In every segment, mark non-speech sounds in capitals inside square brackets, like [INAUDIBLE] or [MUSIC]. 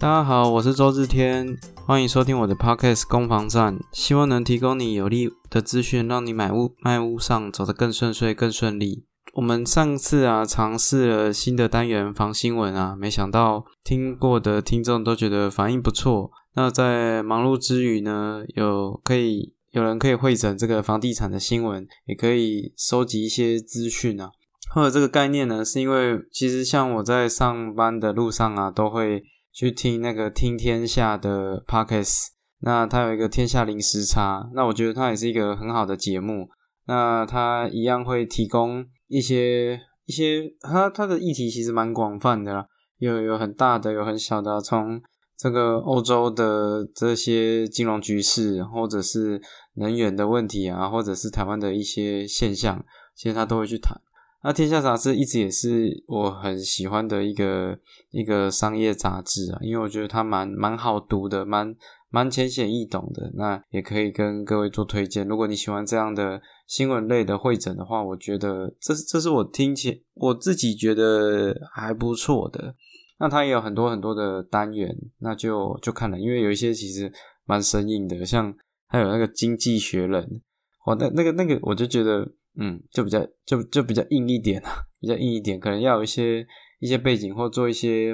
大家好，我是周志天，欢迎收听我的 podcast 攻防战，希望能提供你有利的资讯，让你买屋卖屋上走得更顺遂、更顺利。我们上次啊尝试了新的单元防新闻啊，没想到听过的听众都觉得反应不错。那在忙碌之余呢，有可以有人可以会诊这个房地产的新闻，也可以收集一些资讯啊。或者这个概念呢，是因为其实像我在上班的路上啊，都会去听那个听天下的 podcast，那它有一个天下零时差，那我觉得它也是一个很好的节目。那它一样会提供一些一些，它它的议题其实蛮广泛的啦，有有很大的，有很小的，从这个欧洲的这些金融局势，或者是能源的问题啊，或者是台湾的一些现象，其实他都会去谈。那《天下杂志》一直也是我很喜欢的一个一个商业杂志啊，因为我觉得它蛮蛮好读的，蛮蛮浅显易懂的。那也可以跟各位做推荐。如果你喜欢这样的新闻类的会诊的话，我觉得这这是我听起我自己觉得还不错的。那它也有很多很多的单元，那就就看了，因为有一些其实蛮生硬的，像还有那个《经济学人》，哇，那那个那个我就觉得。嗯，就比较就就比较硬一点啊，比较硬一点，可能要有一些一些背景或做一些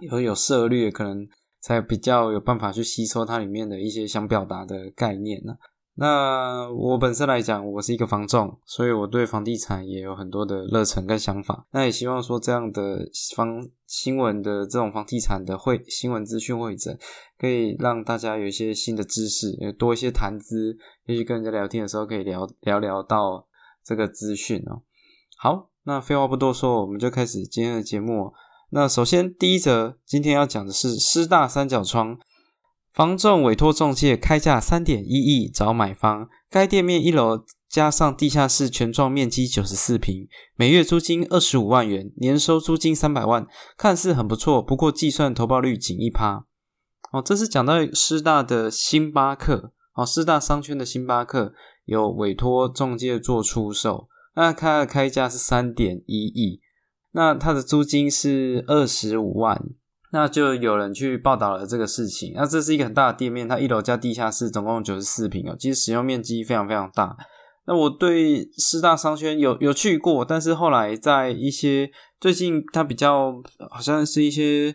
有有涉略，可能才比较有办法去吸收它里面的一些想表达的概念呢。那我本身来讲，我是一个房仲，所以我对房地产也有很多的热忱跟想法。那也希望说这样的房新闻的这种房地产的会新闻资讯会诊，可以让大家有一些新的知识，也多一些谈资，也许跟人家聊天的时候可以聊聊聊到。这个资讯哦，好，那废话不多说，我们就开始今天的节目。那首先第一则，今天要讲的是师大三角窗，房仲委托中介开价三点一亿找买方，该店面一楼加上地下室全幢面积九十四平，每月租金二十五万元，年收租金三百万，看似很不错，不过计算投报率仅一趴。哦，这是讲到师大的星巴克，哦，师大商圈的星巴克。有委托中介做出售，那它的开价是三点一亿，那它的租金是二十五万，那就有人去报道了这个事情。那这是一个很大的店面，它一楼加地下室总共九十四平哦，其实使用面积非常非常大。那我对师大商圈有有去过，但是后来在一些最近它比较好像是一些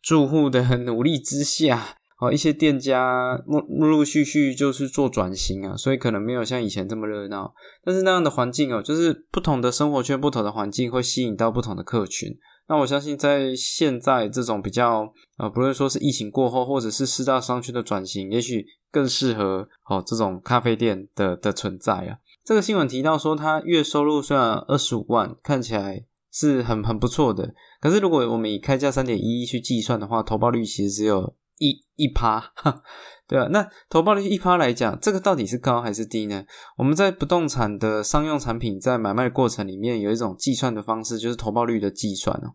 住户的努力之下。哦，一些店家陆陆陆续续就是做转型啊，所以可能没有像以前这么热闹。但是那样的环境哦，就是不同的生活圈、不同的环境会吸引到不同的客群。那我相信在现在这种比较呃，不论说是疫情过后，或者是四大商圈的转型，也许更适合哦这种咖啡店的的存在啊。这个新闻提到说，他月收入虽然二十五万，看起来是很很不错的，可是如果我们以开价三点一去计算的话，投报率其实只有。一一趴，对啊，那投报率一趴来讲，这个到底是高还是低呢？我们在不动产的商用产品在买卖过程里面有一种计算的方式，就是投报率的计算哦。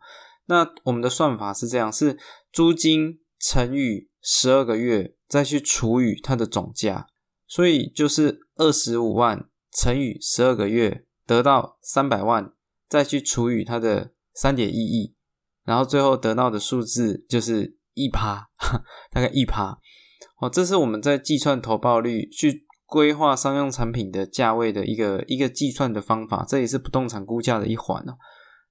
那我们的算法是这样：是租金乘以十二个月，再去除以它的总价，所以就是二十五万乘以十二个月，得到三百万，再去除以它的三点一亿，然后最后得到的数字就是。一趴，[LAUGHS] 大概一趴，哦，这是我们在计算投报率、去规划商用产品的价位的一个一个计算的方法，这也是不动产估价的一环哦。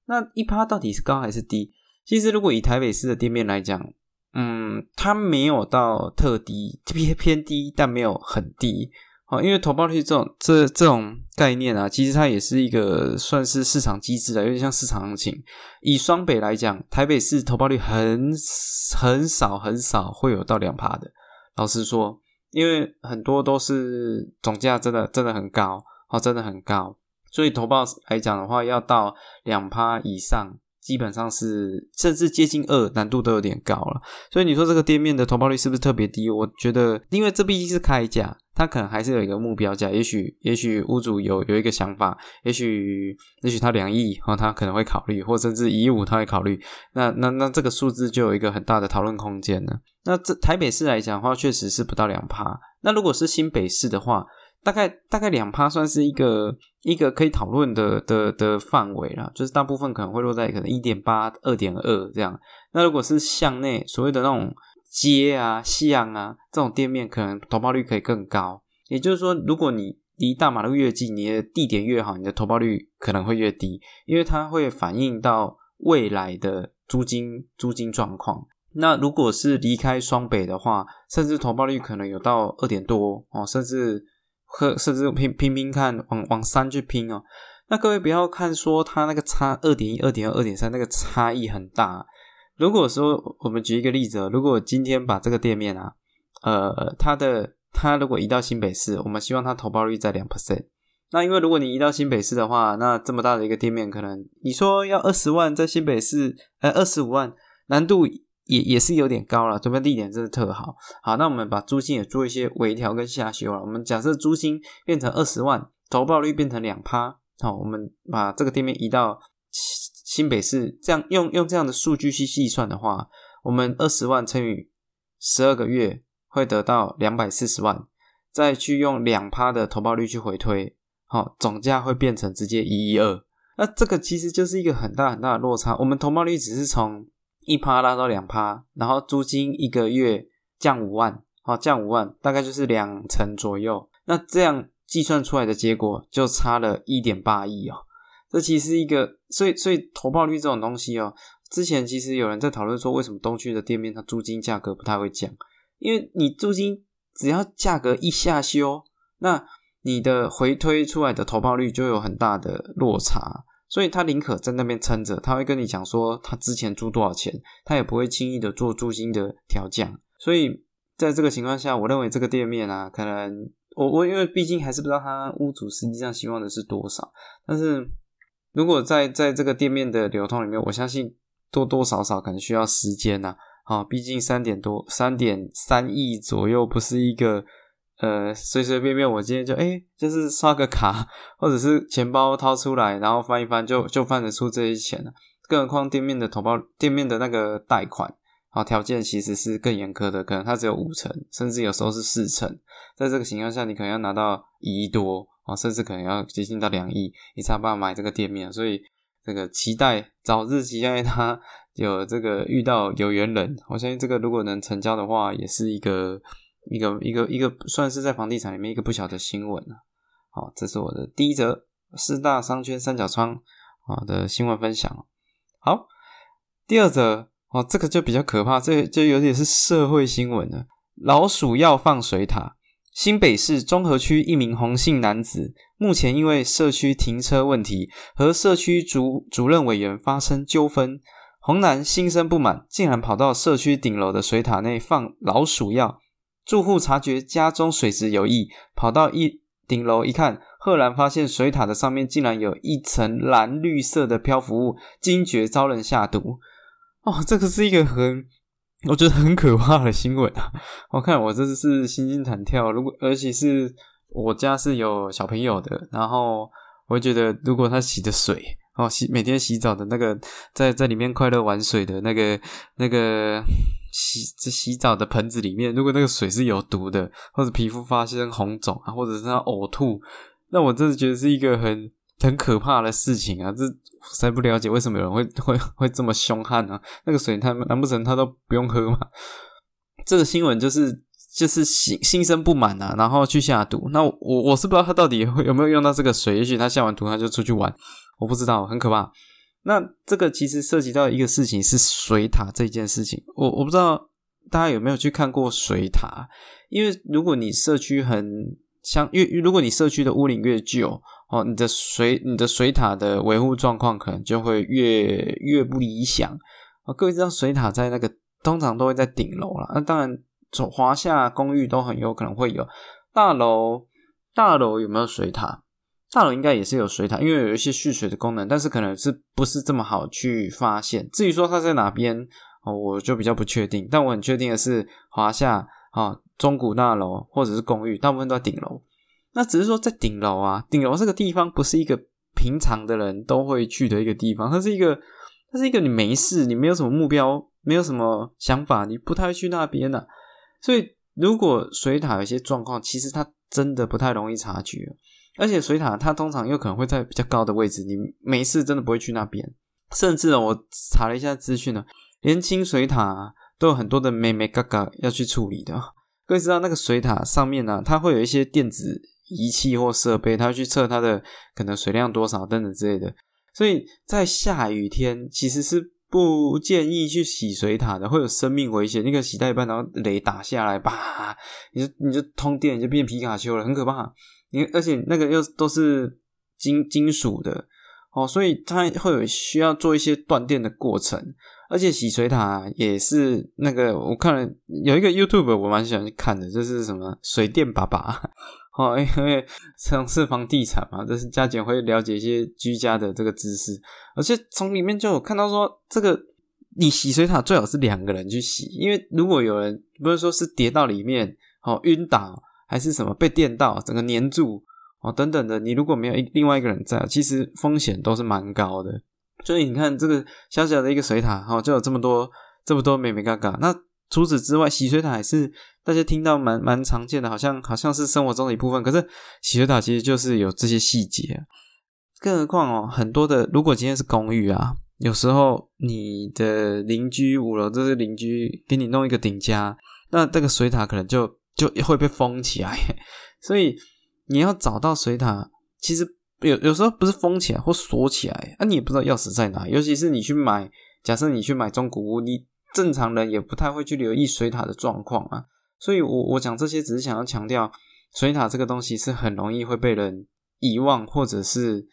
那一趴到底是高还是低？其实如果以台北市的店面来讲，嗯，它没有到特低，偏偏低，但没有很低。好，因为投报率这种这这种概念啊，其实它也是一个算是市场机制的，有点像市场行情。以双北来讲，台北市投报率很很少很少会有到两趴的。老实说，因为很多都是总价真的真的很高，哦，真的很高，所以投报来讲的话，要到两趴以上。基本上是甚至接近二，难度都有点高了。所以你说这个店面的投报率是不是特别低？我觉得，因为这毕竟是开价，它可能还是有一个目标价。也许，也许屋主有有一个想法，也许，也许他两亿哦，他可能会考虑，或甚至一亿五他会考虑。那那那这个数字就有一个很大的讨论空间了。那这台北市来讲的话，确实是不到两趴。那如果是新北市的话，大概大概两趴算是一个一个可以讨论的的的范围啦，就是大部分可能会落在可能一点八、二点二这样。那如果是向内所谓的那种街啊、巷啊这种店面，可能投报率可以更高。也就是说，如果你离大马路越近，你的地点越好，你的投报率可能会越低，因为它会反映到未来的租金租金状况。那如果是离开双北的话，甚至投报率可能有到二点多哦，甚至。和甚至拼拼拼看，往往三去拼哦。那各位不要看说它那个差二点一、二点二、二点三，那个差异很大。如果说我们举一个例子，如果今天把这个店面啊，呃，它的它如果移到新北市，我们希望它投报率在两 percent。那因为如果你移到新北市的话，那这么大的一个店面，可能你说要二十万在新北市，呃，二十五万难度。也也是有点高了，这边地点真的特好。好，那我们把租金也做一些微调跟下修了。我们假设租金变成二十万，投报率变成两趴。好，我们把这个店面移到新北市，这样用用这样的数据去计算的话，我们二十万乘以十二个月会得到两百四十万，再去用两趴的投报率去回推，好，总价会变成直接一一二。那这个其实就是一个很大很大的落差。我们投报率只是从一趴拉到两趴，然后租金一个月降五万，好降五万，大概就是两成左右。那这样计算出来的结果就差了一点八亿哦。这其实一个，所以所以投报率这种东西哦，之前其实有人在讨论说，为什么东区的店面它租金价格不太会降？因为你租金只要价格一下修，那你的回推出来的投报率就有很大的落差。所以他宁可在那边撑着，他会跟你讲说他之前租多少钱，他也不会轻易的做租金的调降。所以在这个情况下，我认为这个店面啊，可能我我因为毕竟还是不知道他屋主实际上希望的是多少，但是如果在在这个店面的流通里面，我相信多多少少可能需要时间呐。啊，毕竟三点多三点三亿左右，不是一个。呃，随随便便我今天就哎，就是刷个卡，或者是钱包掏出来，然后翻一翻，就就翻得出这些钱了。更何况店面的投保，店面的那个贷款，好条件其实是更严苛的，可能它只有五成，甚至有时候是四成。在这个情况下，你可能要拿到一亿多啊，甚至可能要接近到两亿，你才办法买这个店面。所以这个期待早日期待它有这个遇到有缘人，我相信这个如果能成交的话，也是一个。一个一个一个算是在房地产里面一个不小的新闻了。好，这是我的第一则四大商圈三角窗啊的新闻分享。好，第二则哦，这个就比较可怕，这就有点是社会新闻了。老鼠药放水塔，新北市中和区一名洪姓男子，目前因为社区停车问题和社区主主任委员发生纠纷，洪男心生不满，竟然跑到社区顶楼的水塔内放老鼠药。住户察觉家中水质有异，跑到一顶楼一看，赫然发现水塔的上面竟然有一层蓝绿色的漂浮物，惊觉遭人下毒。哦，这个是一个很，我觉得很可怕的新闻啊！[LAUGHS] 我看我真的是心惊胆跳。如果而且是我家是有小朋友的，然后我觉得如果他洗的水，哦洗每天洗澡的那个，在在里面快乐玩水的那个那个。洗这洗澡的盆子里面，如果那个水是有毒的，或者皮肤发生红肿啊，或者是他呕吐，那我真的觉得是一个很很可怕的事情啊！这实在不了解为什么有人会 [LAUGHS] 会会这么凶悍啊？那个水他难不成他都不用喝吗？这个新闻就是就是心心生不满啊，然后去下毒。那我我是不知道他到底有没有用到这个水，也许他下完毒他就出去玩，我不知道，很可怕。那这个其实涉及到一个事情是水塔这件事情，我我不知道大家有没有去看过水塔，因为如果你社区很像，越如果你社区的屋龄越旧哦，你的水你的水塔的维护状况可能就会越越不理想啊。各位知道水塔在那个通常都会在顶楼了，那当然从华夏公寓都很有可能会有大楼，大楼有没有水塔？大楼应该也是有水塔，因为有一些蓄水的功能，但是可能是不是这么好去发现。至于说它在哪边哦，我就比较不确定。但我很确定的是，华夏啊、中古大楼或者是公寓，大部分都在顶楼。那只是说在顶楼啊，顶楼这个地方不是一个平常的人都会去的一个地方，它是一个，它是一个你没事，你没有什么目标，没有什么想法，你不太会去那边的。所以如果水塔有些状况，其实它真的不太容易察觉。而且水塔它通常又可能会在比较高的位置，你没事真的不会去那边。甚至我查了一下资讯呢，连清水塔都有很多的妹妹嘎嘎要去处理的。各位知道那个水塔上面呢，它会有一些电子仪器或设备，它要去测它的可能水量多少等等之类的。所以在下雨天其实是不建议去洗水塔的，会有生命危险。那个洗到一半，然后雷打下来，啪，你就你就通电，你就变皮卡丘了，很可怕。你而且那个又都是金金属的哦，所以它会有需要做一些断电的过程。而且洗水塔也是那个，我看了有一个 YouTube，我蛮喜欢去看的，就是什么水电爸爸哦，因为从事房地产嘛，就是加减会了解一些居家的这个知识。而且从里面就有看到说，这个你洗水塔最好是两个人去洗，因为如果有人不是说是跌到里面哦晕倒。还是什么被电到，整个粘住哦，等等的。你如果没有另外一个人在，其实风险都是蛮高的。所以你看这个小小的一个水塔，哈，就有这么多这么多美美嘎嘎。那除此之外，洗水塔还是大家听到蛮蛮常见的，好像好像是生活中的一部分。可是洗水塔其实就是有这些细节。更何况哦，很多的，如果今天是公寓啊，有时候你的邻居五楼这些邻居给你弄一个顶加，那这个水塔可能就。就也会被封起来，[LAUGHS] 所以你要找到水塔，其实有有时候不是封起来或锁起来，啊，你也不知道钥匙在哪。尤其是你去买，假设你去买中古屋，你正常人也不太会去留意水塔的状况啊。所以我我讲这些只是想要强调，水塔这个东西是很容易会被人遗忘，或者是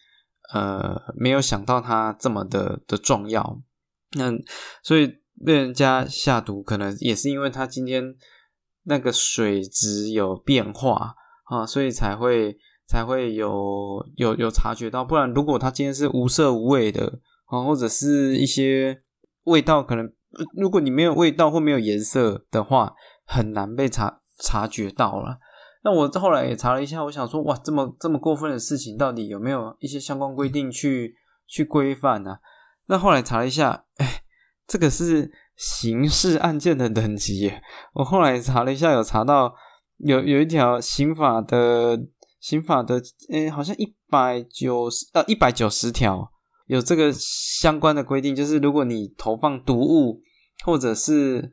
呃没有想到它这么的的重要。那所以被人家下毒，可能也是因为他今天。那个水质有变化啊，所以才会才会有有有察觉到。不然，如果它今天是无色无味的啊，或者是一些味道，可能如果你没有味道或没有颜色的话，很难被察察觉到了。那我后来也查了一下，我想说，哇，这么这么过分的事情，到底有没有一些相关规定去去规范呢？那后来查了一下，哎，这个是。刑事案件的等级，我后来查了一下，有查到有有一条刑法的刑法的，诶，好像一百九十呃一百九十条有这个相关的规定，就是如果你投放毒物或者是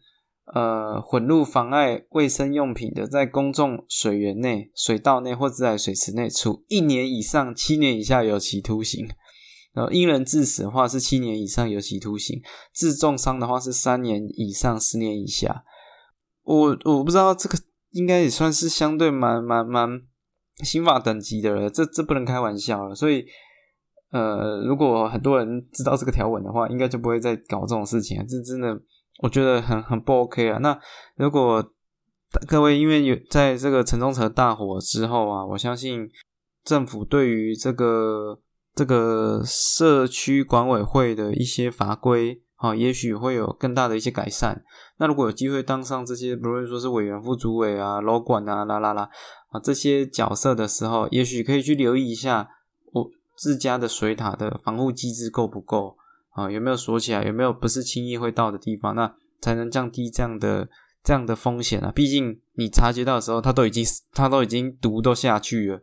呃混入妨碍卫生用品的，在公众水源内、水道内或自来水池内，处一年以上七年以下有期徒刑。然后因人致死的话是七年以上有期徒刑，致重伤的话是三年以上十年以下。我我不知道这个应该也算是相对蛮蛮蛮刑法等级的了，这这不能开玩笑了。所以呃，如果很多人知道这个条文的话，应该就不会再搞这种事情啊。这真的我觉得很很不 OK 啊。那如果各位因为有在这个城中城大火之后啊，我相信政府对于这个。这个社区管委会的一些法规，啊，也许会有更大的一些改善。那如果有机会当上这些，不论说是委员、副主委啊、楼管啊、啦啦啦啊这些角色的时候，也许可以去留意一下我自家的水塔的防护机制够不够啊？有没有锁起来？有没有不是轻易会到的地方？那才能降低这样的这样的风险啊！毕竟你察觉到的时候，它都已经它都已经毒都下去了。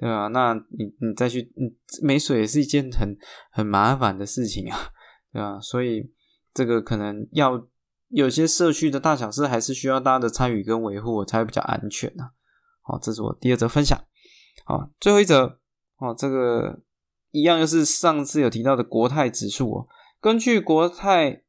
对啊，那你你再去，没水也是一件很很麻烦的事情啊，对吧？所以这个可能要有些社区的大小事，还是需要大家的参与跟维护，才会比较安全啊。好，这是我第二则分享。好，最后一则哦，这个一样又是上次有提到的国泰指数哦。根据国泰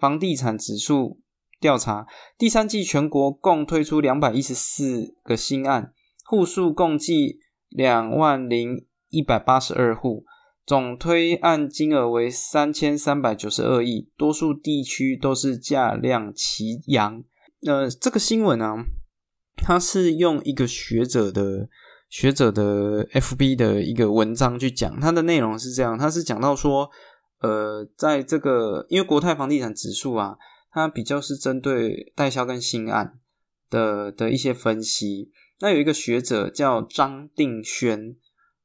房地产指数调查，第三季全国共推出两百一十四个新案，户数共计。两万零一百八十二户，总推案金额为三千三百九十二亿，多数地区都是价量齐扬。呃，这个新闻呢，它是用一个学者的学者的 FB 的一个文章去讲，它的内容是这样，它是讲到说，呃，在这个因为国泰房地产指数啊，它比较是针对代销跟新案的的一些分析。那有一个学者叫张定轩，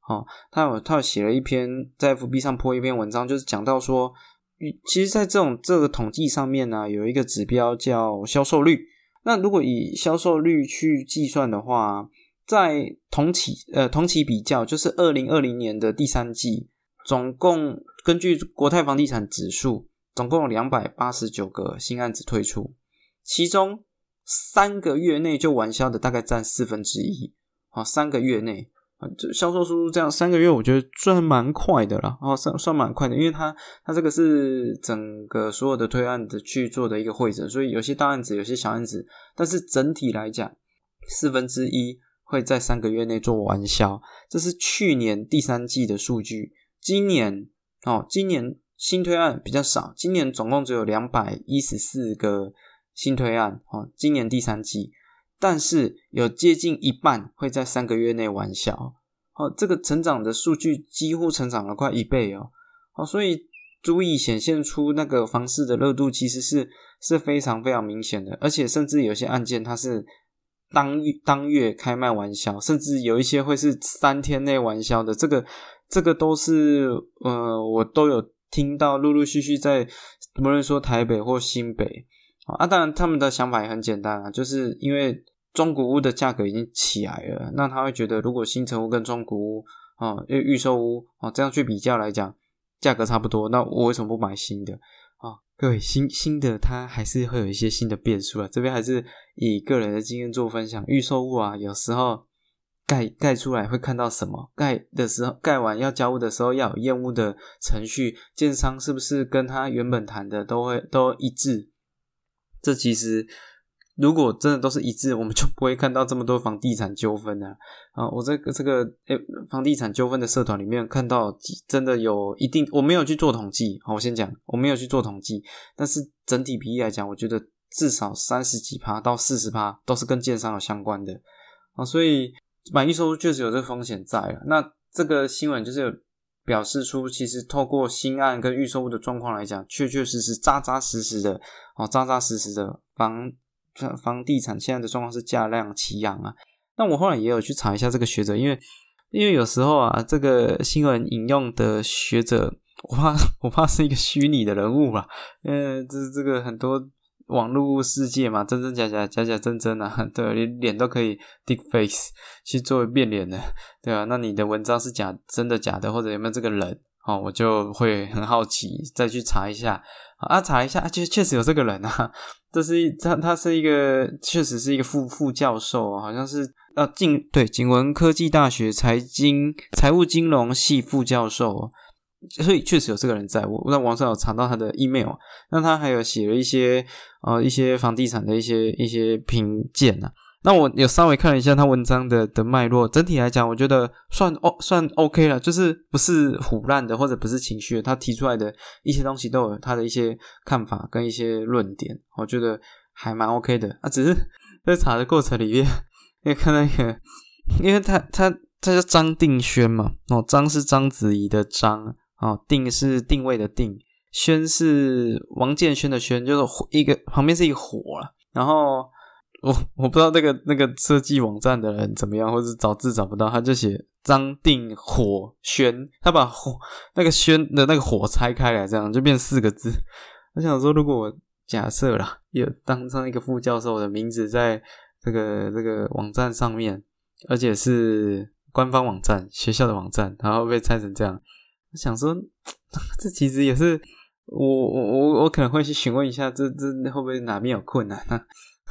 哦，他有他有写了一篇在 FB 上播一篇文章，就是讲到说，其实，在这种这个统计上面呢，有一个指标叫销售率。那如果以销售率去计算的话，在同期呃同期比较，就是二零二零年的第三季，总共根据国泰房地产指数，总共有两百八十九个新案子推出，其中三个月内就完销的大概占四分之一。好，三个月内啊，这销售速度这样，三个月我觉得算蛮快的了。哦，算算蛮快的，因为它它这个是整个所有的推案的去做的一个会诊，所以有些大案子，有些小案子，但是整体来讲，四分之一。会在三个月内做完销，这是去年第三季的数据。今年哦，今年新推案比较少，今年总共只有两百一十四个新推案哦。今年第三季，但是有接近一半会在三个月内完销。哦，这个成长的数据几乎成长了快一倍哦。哦，所以足以显现出那个房市的热度其实是是非常非常明显的，而且甚至有些案件它是。当当月开卖完销，甚至有一些会是三天内完销的，这个这个都是呃，我都有听到，陆陆续续在无论说台北或新北啊，当然他们的想法也很简单啊，就是因为中古屋的价格已经起来了，那他会觉得如果新城屋跟中古屋啊，因为预售屋啊这样去比较来讲，价格差不多，那我为什么不买新的？啊各位新新的，它还是会有一些新的变数啊。这边还是以个人的经验做分享。预售屋啊，有时候盖盖出来会看到什么？盖的时候盖完要交屋的时候要有验屋的程序，建商是不是跟他原本谈的都会都一致？这其实。如果真的都是一致，我们就不会看到这么多房地产纠纷了啊！我这个这个诶，房地产纠纷的社团里面看到，真的有一定，我没有去做统计。好，我先讲，我没有去做统计，但是整体比例来讲，我觉得至少三十几趴到四十趴都是跟建商有相关的啊，所以满意收入确实有这个风险在了。那这个新闻就是有表示出，其实透过新案跟预售物的状况来讲，确确实实扎扎实实的哦，扎扎实实的房。房地产现在的状况是价量齐扬啊。那我后来也有去查一下这个学者，因为因为有时候啊，这个新闻引用的学者，我怕 [LAUGHS] 我怕是一个虚拟的人物吧。嗯，这这个很多网络世界嘛，真真假假，假假真真啊，[LAUGHS] 对，连脸都可以 deep face 去作为变脸的，[LAUGHS] 对啊，那你的文章是假真的假的，或者有没有这个人？哦，我就会很好奇，再去查一下啊，查一下，确确实有这个人啊。[LAUGHS] 这是一他他是一个，确实是一个副副教授，好像是呃景对景文科技大学财经财务金融系副教授，所以确实有这个人在。我在网上有查到他的 email，那他还有写了一些呃一些房地产的一些一些评鉴啊。那我有稍微看了一下他文章的的脉络，整体来讲，我觉得算哦算 OK 了，就是不是胡乱的，或者不是情绪，他提出来的一些东西都有他的一些看法跟一些论点，我觉得还蛮 OK 的。啊，只是 [LAUGHS] 在查的过程里面，因为看那个，因为他他他叫张定轩嘛，哦，张是章子怡的张，哦，定是定位的定，轩是王建轩的轩，就是一个旁边是一个火了，然后。我我不知道那个那个设计网站的人怎么样，或者找字找不到，他就写张定火轩，他把火那个轩的那个火拆开来，这样就变四个字。我想说，如果我假设啦，有当上一个副教授的名字在这个这个网站上面，而且是官方网站学校的网站，然后被拆成这样，我想说，[TSK] 这其实也是我我我我可能会去询问一下，这这会不会哪边有困难呢？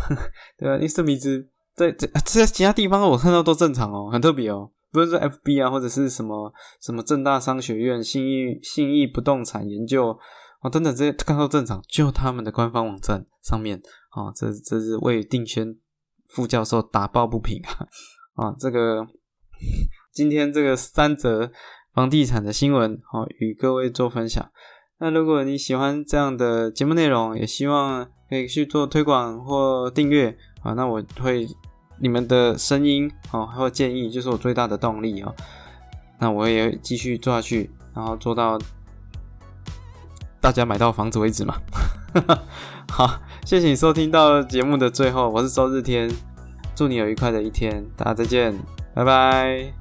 [LAUGHS] 对啊，因为这名字在在在其他地方我看到都正常哦，很特别哦，不是说 FB 啊，或者是什么什么正大商学院、信义信义不动产研究啊等等这些看到正常，就他们的官方网站上面啊，这这是为定轩副教授打抱不平啊啊！这个 [LAUGHS] 今天这个三则房地产的新闻啊，与各位做分享。那如果你喜欢这样的节目内容，也希望可以去做推广或订阅啊，那我会你们的声音哦，或建议就是我最大的动力啊。那我也继续做下去，然后做到大家买到房子为止嘛。[LAUGHS] 好，谢谢你收听到节目的最后，我是周日天，祝你有愉快的一天，大家再见，拜拜。